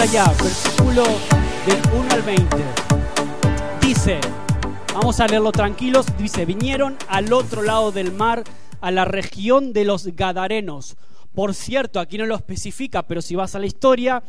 allá, versículo del 1 al 20. Dice, vamos a leerlo tranquilos, dice, vinieron al otro lado del mar, a la región de los Gadarenos. Por cierto, aquí no lo especifica, pero si vas a la historia,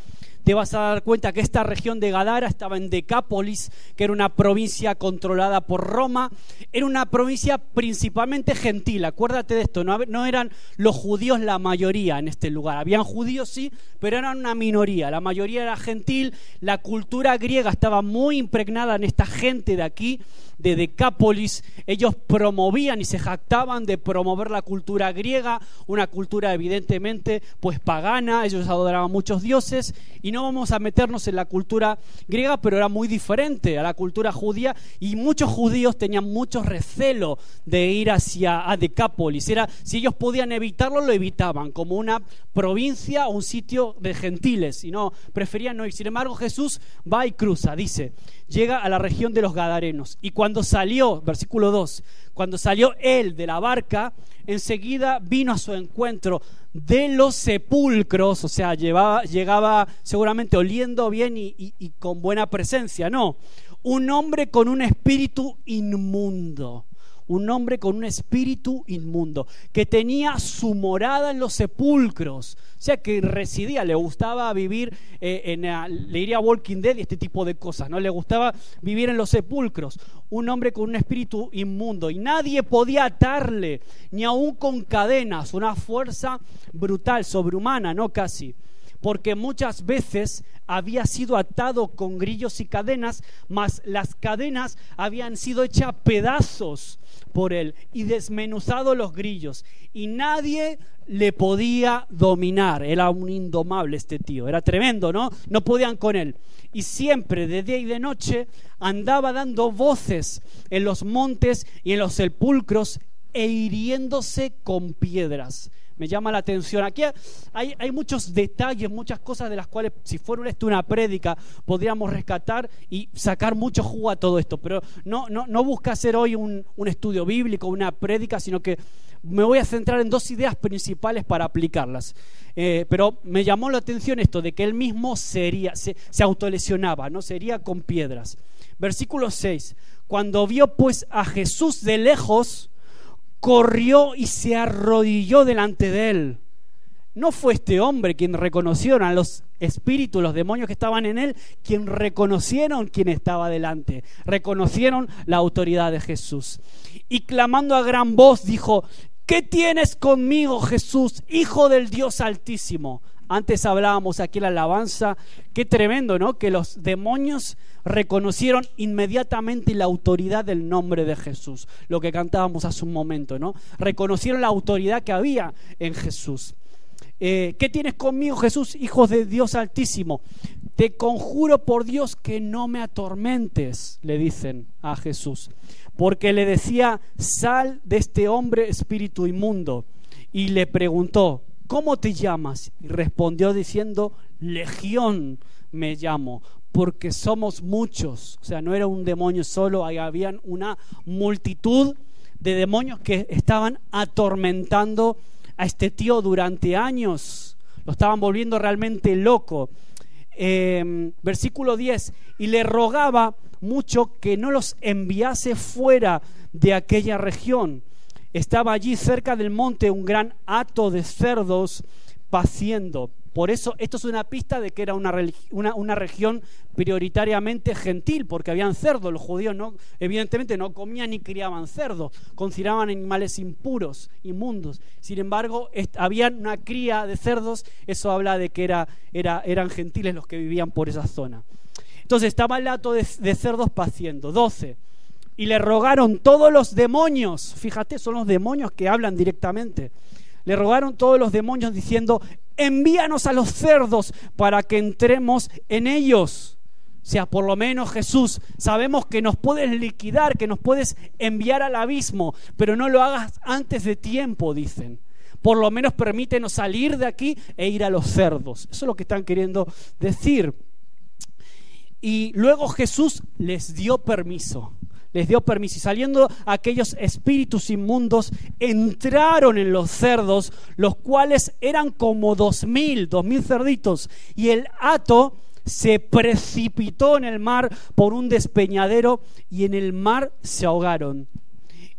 te vas a dar cuenta que esta región de Gadara estaba en Decápolis, que era una provincia controlada por Roma, era una provincia principalmente gentil, acuérdate de esto, no, eran los judíos la mayoría en este lugar, habían judíos sí, pero eran una minoría, la mayoría era gentil, la cultura griega estaba muy impregnada en esta gente de aquí, de Decápolis, ellos promovían y se jactaban de promover la cultura griega, una cultura evidentemente pues pagana, ellos adoraban muchos dioses y no vamos a meternos en la cultura griega, pero era muy diferente a la cultura judía y muchos judíos tenían mucho recelo de ir hacia a Decápolis, era si ellos podían evitarlo lo evitaban como una provincia o un sitio de gentiles y no preferían no ir. Sin embargo, Jesús va y cruza, dice, llega a la región de los Gadarenos. Y cuando salió, versículo 2, cuando salió él de la barca, enseguida vino a su encuentro de los sepulcros, o sea, llevaba, llegaba seguramente oliendo bien y, y con buena presencia, no, un hombre con un espíritu inmundo un hombre con un espíritu inmundo, que tenía su morada en los sepulcros, o sea, que residía, le gustaba vivir eh, en, le iría Walking Dead y este tipo de cosas, ¿no? Le gustaba vivir en los sepulcros, un hombre con un espíritu inmundo, y nadie podía atarle, ni aún con cadenas, una fuerza brutal, sobrehumana, ¿no? Casi porque muchas veces había sido atado con grillos y cadenas, mas las cadenas habían sido hechas pedazos por él y desmenuzado los grillos y nadie le podía dominar. Era un indomable este tío, era tremendo, ¿no? No podían con él. Y siempre, de día y de noche, andaba dando voces en los montes y en los sepulcros e hiriéndose con piedras me llama la atención. Aquí hay, hay, muchos detalles, muchas cosas de las cuales, si fuera esto una prédica, podríamos rescatar y sacar mucho jugo a todo esto. Pero no, no, no busca hacer hoy un, un estudio bíblico, una prédica, sino que me voy a centrar en dos ideas principales para aplicarlas. Eh, pero me llamó la atención esto de que él mismo sería, se, se autolesionaba, ¿no? Sería con piedras. Versículo 6. Cuando vio pues a Jesús de lejos, corrió y se arrodilló delante de él. No fue este hombre quien reconocieron a los espíritus, los demonios que estaban en él, quien reconocieron quien estaba delante, reconocieron la autoridad de Jesús. Y clamando a gran voz dijo, ¿qué tienes conmigo Jesús, Hijo del Dios Altísimo? Antes hablábamos aquí la alabanza, qué tremendo, ¿no? Que los demonios reconocieron inmediatamente la autoridad del nombre de Jesús, lo que cantábamos hace un momento, ¿no? Reconocieron la autoridad que había en Jesús. Eh, ¿Qué tienes conmigo, Jesús, hijo de Dios Altísimo? Te conjuro por Dios que no me atormentes, le dicen a Jesús, porque le decía, sal de este hombre espíritu inmundo. Y le preguntó, ¿cómo te llamas? Y respondió diciendo, Legión me llamo, porque somos muchos. O sea, no era un demonio solo, ahí habían una multitud de demonios que estaban atormentando a este tío durante años. Lo estaban volviendo realmente loco. Em, versículo 10, y le rogaba mucho que no los enviase fuera de aquella región estaba allí cerca del monte un gran hato de cerdos paciendo. Por eso esto es una pista de que era una, una, región prioritariamente gentil, porque habían cerdos. Los judíos no, evidentemente no comían ni criaban cerdos, consideraban animales impuros, inmundos. Sin embargo, había una cría de cerdos, eso habla de que era, era, eran gentiles los que vivían por esa zona. Entonces estaba el hato de, de cerdos paciendo. 12 y le rogaron todos los demonios, fíjate, son los demonios que hablan directamente. Le rogaron todos los demonios diciendo, envíanos a los cerdos para que entremos en ellos. O sea, por lo menos Jesús, sabemos que nos puedes liquidar, que nos puedes enviar al abismo, pero no lo hagas antes de tiempo, dicen. Por lo menos permítenos salir de aquí e ir a los cerdos. Eso es lo que están queriendo decir. Y luego Jesús les dio permiso les dio permiso. Y saliendo aquellos espíritus inmundos, entraron en los cerdos, los cuales eran como dos mil, dos mil cerditos. Y el hato se precipitó en el mar por un despeñadero y en el mar se ahogaron.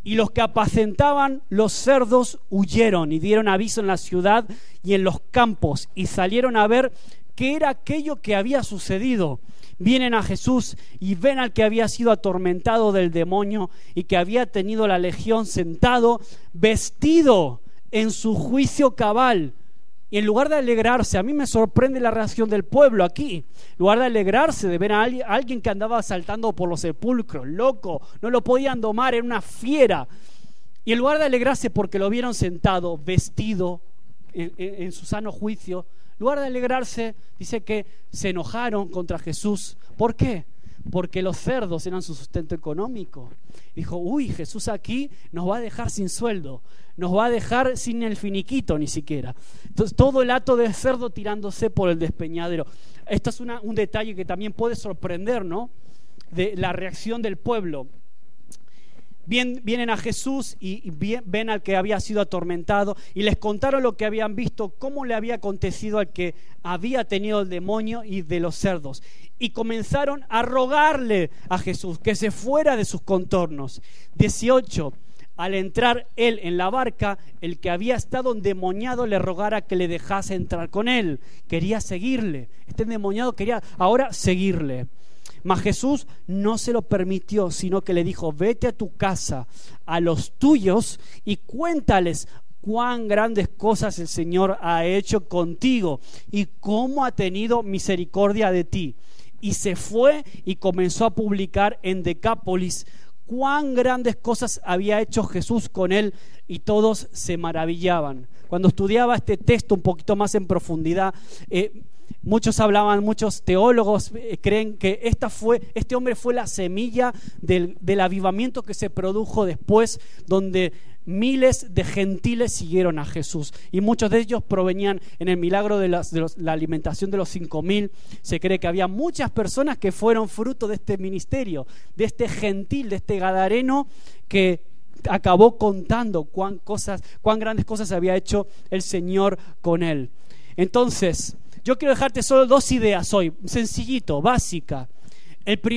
Y los que apacentaban los cerdos huyeron y dieron aviso en la ciudad y en los campos y salieron a ver qué era aquello que había sucedido. Vienen a Jesús y ven al que había sido atormentado del demonio y que había tenido la legión sentado, vestido en su juicio cabal y en lugar de alegrarse, a mí me sorprende la reacción del pueblo aquí. En lugar de alegrarse de ver a alguien que andaba saltando por los sepulcros, loco, no lo podían domar, era una fiera. Y en lugar de alegrarse porque lo vieron sentado, vestido, en, su sano juicio, en lugar de alegrarse, dice que se enojaron contra Jesús. ¿Por qué? Porque los cerdos eran su sustento económico. Dijo, uy, Jesús aquí nos va a dejar sin sueldo nos va a dejar sin el finiquito ni siquiera. Todo el hato de cerdo tirándose por el despeñadero. Esto es un detalle que también puede sorprender, ¿no? De la reacción del pueblo. Vienen a Jesús y, ven al que había sido atormentado y les contaron lo que habían visto, cómo le había acontecido al que había tenido el demonio y de los cerdos. Y comenzaron a rogarle a Jesús que se fuera de sus contornos. 18 al entrar él en la barca, el que había estado endemoniado le rogara que le dejase entrar con él. Quería seguirle. Este endemoniado quería ahora seguirle. Mas Jesús no se lo permitió, sino que le dijo, vete a tu casa, a los tuyos, y cuéntales cuán grandes cosas el Señor ha hecho contigo y cómo ha tenido misericordia de ti. Y se fue y comenzó a publicar en Decápolis cuán grandes cosas había hecho Jesús con él y todos se maravillaban. Cuando estudiaba este texto un poquito más en profundidad, eh, muchos hablaban, muchos teólogos eh, creen que esta fue, este hombre fue la semilla del, avivamiento que se produjo después, donde miles de gentiles siguieron a Jesús y muchos de ellos provenían en el milagro de, la alimentación de los cinco mil. Se cree que había muchas personas que fueron fruto de este ministerio, de este gentil, de este gadareno que acabó contando cuán, cosas, cuán grandes cosas había hecho el Señor con él. Entonces, yo quiero dejarte solo dos ideas hoy, sencillito, básica.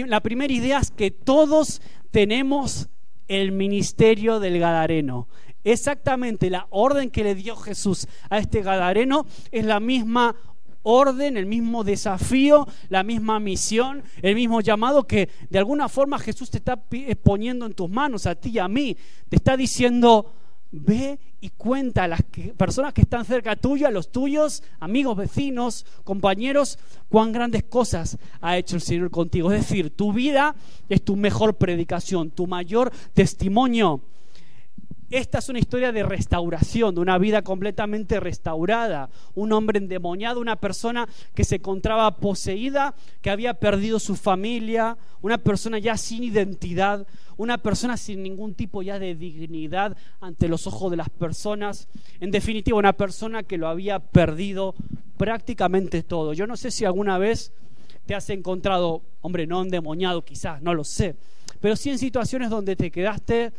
la primera idea es que todos tenemos el ministerio del Gadareno. Exactamente la orden que le dio Jesús a este Gadareno es la misma orden, el mismo desafío, la misma misión, el mismo llamado que de alguna forma Jesús te está eh, poniendo en tus manos, a ti y a mí. Te está diciendo, ve y cuenta a las personas que están cerca tuyo, a los tuyos, amigos, vecinos, compañeros, cuán grandes cosas ha hecho el Señor contigo. Es decir, tu vida es tu mejor predicación, tu mayor testimonio. Esta es una historia de restauración, de una vida completamente restaurada. Un hombre endemoniado, una persona que se encontraba poseída, que había perdido su familia, una persona ya sin identidad, una persona sin ningún tipo ya de dignidad ante los ojos de las personas. En definitiva, una persona que lo había perdido prácticamente todo. Yo no sé si alguna vez te has encontrado, hombre, no endemoniado quizás, no lo sé, pero sí en situaciones donde te quedaste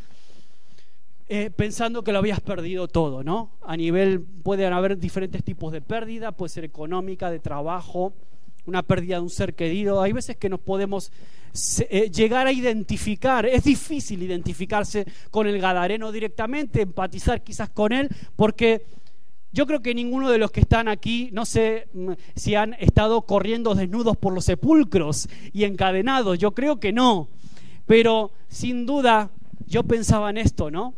eh, pensando que lo habías perdido todo, ¿no? A nivel, pueden haber diferentes tipos de pérdida, puede ser económica, de trabajo, una pérdida de un ser querido. Hay veces que nos podemos eh, llegar a identificar, es difícil identificarse con el Gadareno directamente, empatizar quizás con él, porque yo creo que ninguno de los que están aquí, no sé mm, si han estado corriendo desnudos por los sepulcros y encadenados, yo creo que no, pero sin duda yo pensaba en esto, ¿no?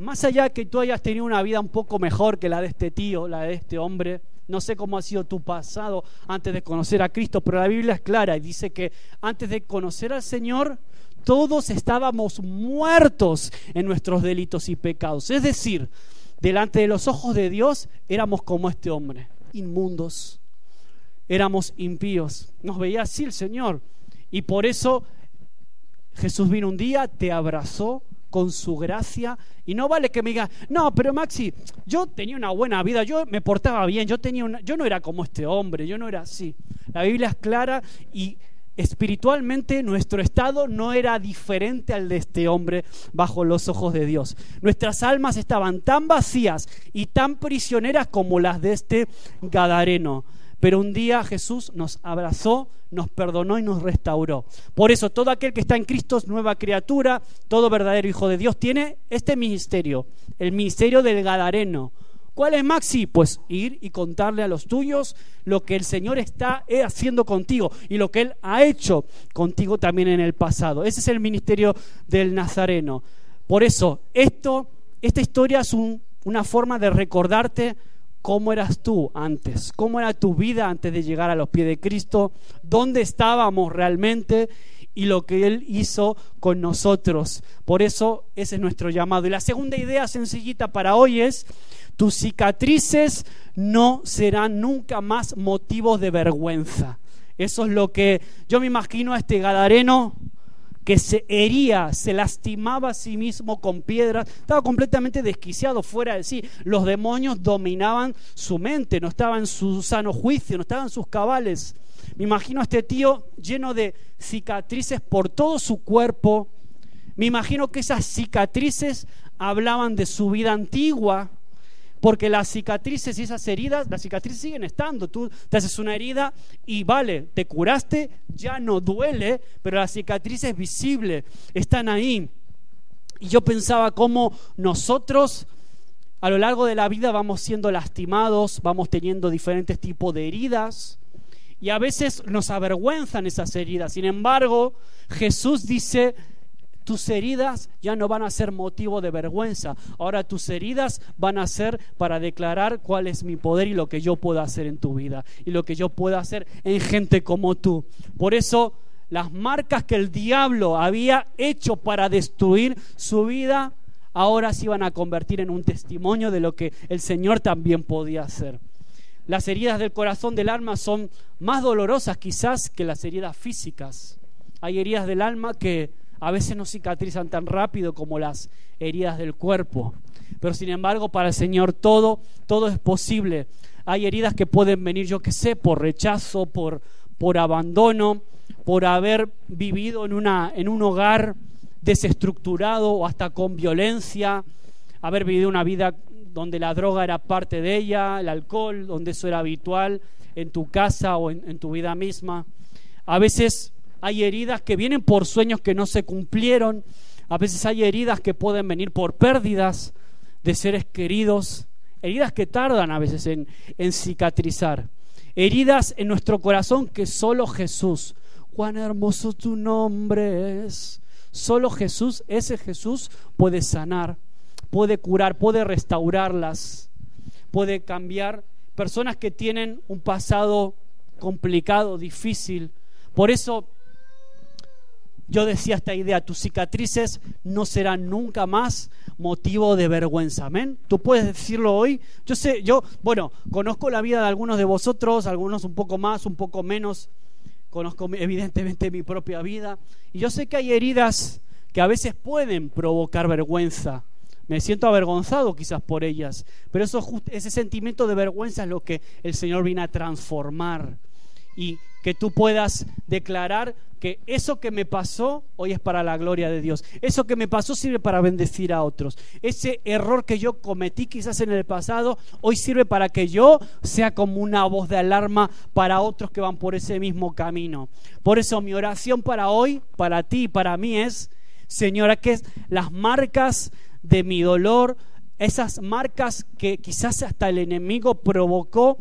Más allá que tú hayas tenido una vida un poco mejor que la de este tío, la de este hombre, no sé cómo ha sido tu pasado antes de conocer a Cristo, pero la Biblia es clara y dice que antes de conocer al Señor, todos estábamos muertos en nuestros delitos y pecados. Es decir, delante de los ojos de Dios éramos como este hombre, inmundos, éramos impíos. Nos veía así el Señor. Y por eso Jesús vino un día, te abrazó, con su gracia. Y no vale que me diga, no, pero Maxi, yo tenía una buena vida, yo me portaba bien, yo, tenía una, yo no era como este hombre, yo no era así. La Biblia es clara y espiritualmente nuestro estado no era diferente al de este hombre bajo los ojos de Dios. Nuestras almas estaban tan vacías y tan prisioneras como las de este Gadareno. Pero un día Jesús nos abrazó, nos perdonó y nos restauró. Por eso todo aquel que está en Cristo es nueva criatura, todo verdadero hijo de Dios tiene este ministerio, el ministerio del Gadareno. ¿Cuál es Maxi? Pues ir y contarle a los tuyos lo que el Señor está haciendo contigo y lo que Él ha hecho contigo también en el pasado. Ese es el ministerio del Nazareno. Por eso, esto, esta historia es una forma de recordarte cómo eras tú antes, cómo era tu vida antes de llegar a los pies de Cristo, dónde estábamos realmente y lo que Él hizo con nosotros. Por eso ese es nuestro llamado. Y la segunda idea sencillita para hoy es, tus cicatrices no serán nunca más motivos de vergüenza. Eso es lo que yo me imagino a este Gadareno que se hería, se lastimaba a sí mismo con piedras, estaba completamente desquiciado fuera de sí. Los demonios dominaban su mente, no estaba en su sano juicio, no estaba en sus cabales. Me imagino a este tío lleno de cicatrices por todo su cuerpo. Me imagino que esas cicatrices hablaban de su vida antigua, porque las cicatrices y esas heridas, las cicatrices siguen estando. Tú te haces una herida y vale, te curaste, ya no duele, pero las cicatrices visibles están ahí. Y yo pensaba cómo nosotros a lo largo de la vida vamos siendo lastimados, vamos teniendo diferentes tipos de heridas y a veces nos avergüenzan esas heridas. Sin embargo, Jesús dice, tus heridas ya no van a ser motivo de vergüenza. Ahora tus heridas van a ser para declarar cuál es mi poder y lo que yo puedo hacer en tu vida y lo que yo puedo hacer en gente como tú. Por eso las marcas que el diablo había hecho para destruir su vida, ahora se iban a convertir en un testimonio de lo que el Señor también podía hacer. Las heridas del corazón del alma son más dolorosas quizás que las heridas físicas. Hay heridas del alma que a veces no cicatrizan tan rápido como las heridas del cuerpo. Pero sin embargo, para el Señor todo, todo es posible. Hay heridas que pueden venir, yo qué sé, por rechazo, por, por abandono, por haber vivido en, una, en un hogar desestructurado o hasta con violencia, haber vivido una vida donde la droga era parte de ella, el alcohol, donde eso era habitual en tu casa o en, en tu vida misma. A veces hay heridas que vienen por sueños que no se cumplieron, a veces hay heridas que pueden venir por pérdidas de seres queridos, heridas que tardan a veces en, en cicatrizar, heridas en nuestro corazón que solo Jesús, cuán hermoso tu nombre es, solo Jesús, ese Jesús puede sanar, puede curar, puede restaurarlas, puede cambiar personas que tienen un pasado complicado, difícil. Por eso yo decía esta idea, tus cicatrices no serán nunca más motivo de vergüenza. Amén. Tú puedes decirlo hoy. Yo sé, yo, bueno, conozco la vida de algunos de vosotros, algunos un poco más, un poco menos. Conozco evidentemente mi propia vida. Y yo sé que hay heridas que a veces pueden provocar vergüenza. Me siento avergonzado quizás por ellas, pero eso, ese sentimiento de vergüenza es lo que el Señor viene a transformar y que tú puedas declarar que eso que me pasó hoy es para la gloria de Dios. Eso que me pasó sirve para bendecir a otros. Ese error que yo cometí quizás en el pasado, hoy sirve para que yo sea como una voz de alarma para otros que van por ese mismo camino. Por eso mi oración para hoy, para ti y para mí es, Señora, que las marcas de mi dolor, esas marcas que quizás hasta el enemigo provocó,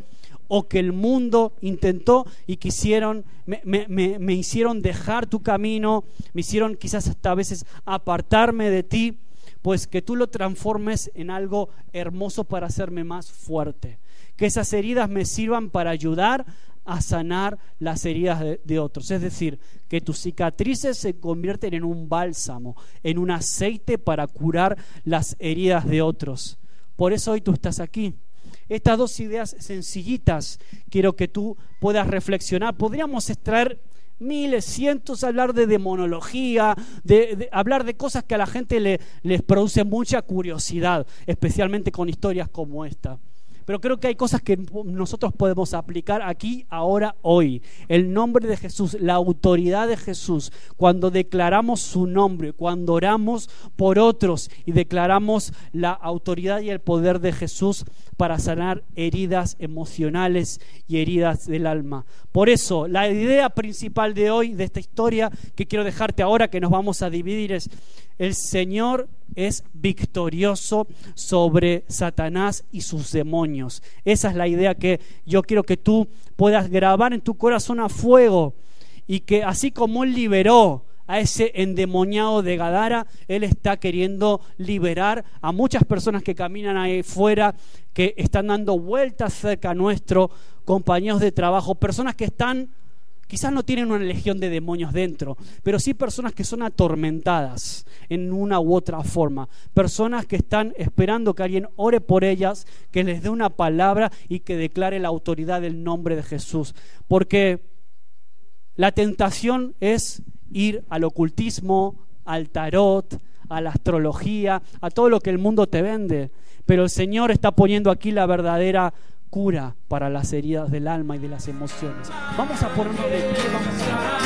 o que el mundo intentó y quisieron, me, hicieron dejar tu camino, me hicieron quizás hasta a veces apartarme de ti, pues que tú lo transformes en algo hermoso para hacerme más fuerte. Que esas heridas me sirvan para ayudar a sanar las heridas de, de, otros. Es decir, que tus cicatrices se convierten en un bálsamo, en un aceite para curar las heridas de otros. Por eso hoy tú estás aquí. Estas dos ideas sencillitas quiero que tú puedas reflexionar. Podríamos extraer miles, cientos, hablar de demonología, de, hablar de cosas que a la gente le, les produce mucha curiosidad, especialmente con historias como esta. Pero creo que hay cosas que nosotros podemos aplicar aquí, ahora, hoy. El nombre de Jesús, la autoridad de Jesús, cuando declaramos su nombre, cuando oramos por otros y declaramos la autoridad y el poder de Jesús para sanar heridas emocionales y heridas del alma. Por eso, la idea principal de hoy, de esta historia que quiero dejarte ahora, que nos vamos a dividir, es el Señor es victorioso sobre Satanás y sus demonios. Esa es la idea que yo quiero que tú puedas grabar en tu corazón a fuego y que así como Él liberó a ese endemoniado de Gadara, Él está queriendo liberar a muchas personas que caminan ahí fuera, que están dando vueltas cerca a nuestro, compañeros de trabajo, personas que están Quizás no tienen una legión de demonios dentro, pero sí personas que son atormentadas en una u otra forma. Personas que están esperando que alguien ore por ellas, que les dé una palabra y que declare la autoridad del nombre de Jesús. Porque la tentación es ir al ocultismo, al tarot, a la astrología, a todo lo que el mundo te vende. Pero el Señor está poniendo aquí la verdadera cura para las heridas del alma y de las emociones. Vamos a ponernos de pie, vamos a...